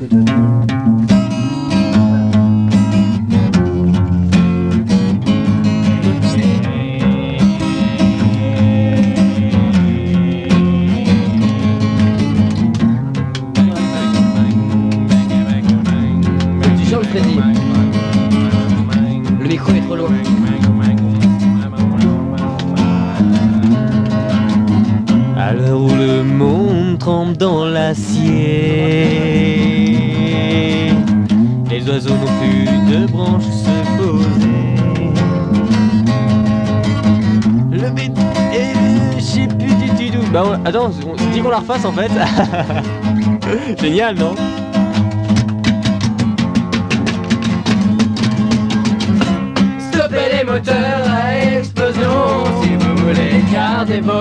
À l'heure où le monde trempe dans l'acier, oiseaux n'ont plus de branches se poser. Le bête et je sais plus du tout. Bah on- attends, on dit qu'on la refasse en fait. Génial, non Stoppez les moteurs à explosion si vous voulez garder vos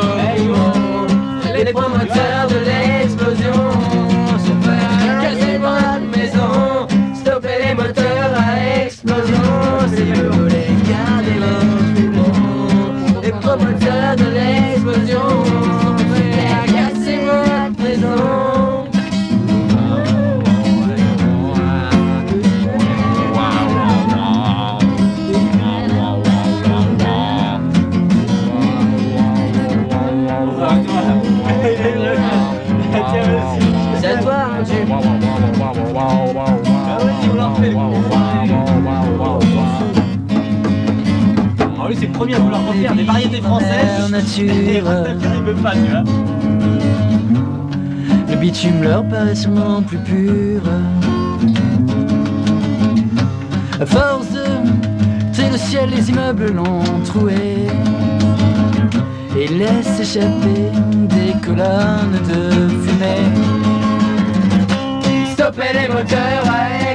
Ah oui, c'est le premier à vouloir refaire des variétés françaises. nature. il veut pas, tu vois. Le bitume leur paraît sûrement plus pur. À force de traiter le ciel, les immeubles l'ont troué. Et laisse échapper des colonnes de fumée. Stoppez les moteurs à explosion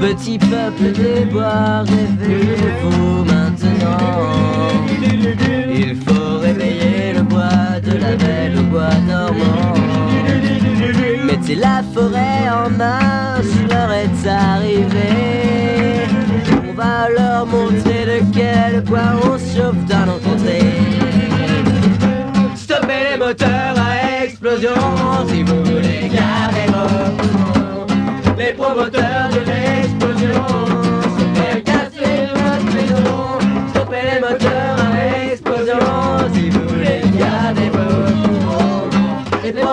Petit peuple des bois, réveillez-vous maintenant. Il faut réveiller le bois de la belle au bois normand. Mettez la forêt en marche, l'heure est arrivée. On va leur montrer de quel bois on chauffe dans nos. Stoppez les moteurs à explosion si vous voulez poumons. Les promoteurs de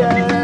promoteurs.